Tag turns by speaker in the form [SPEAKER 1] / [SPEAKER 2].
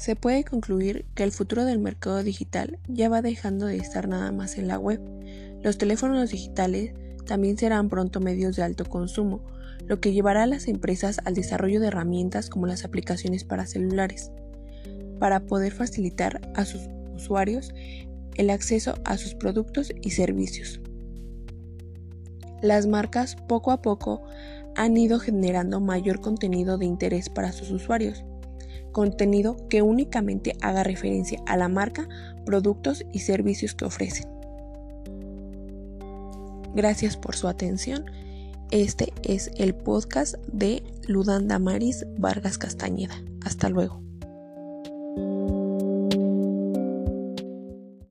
[SPEAKER 1] Se puede concluir que el futuro del mercado digital ya va dejando de estar nada más en la web. Los teléfonos digitales también serán pronto medios de alto consumo, lo que llevará a las empresas al desarrollo de herramientas como las aplicaciones para celulares, para poder facilitar a sus usuarios el acceso a sus productos y servicios. Las marcas poco a poco han ido generando mayor contenido de interés para sus usuarios, contenido que únicamente haga referencia a la marca, productos y servicios que ofrecen. Gracias por su atención. Este es el podcast de Ludanda Maris Vargas Castañeda. Hasta luego.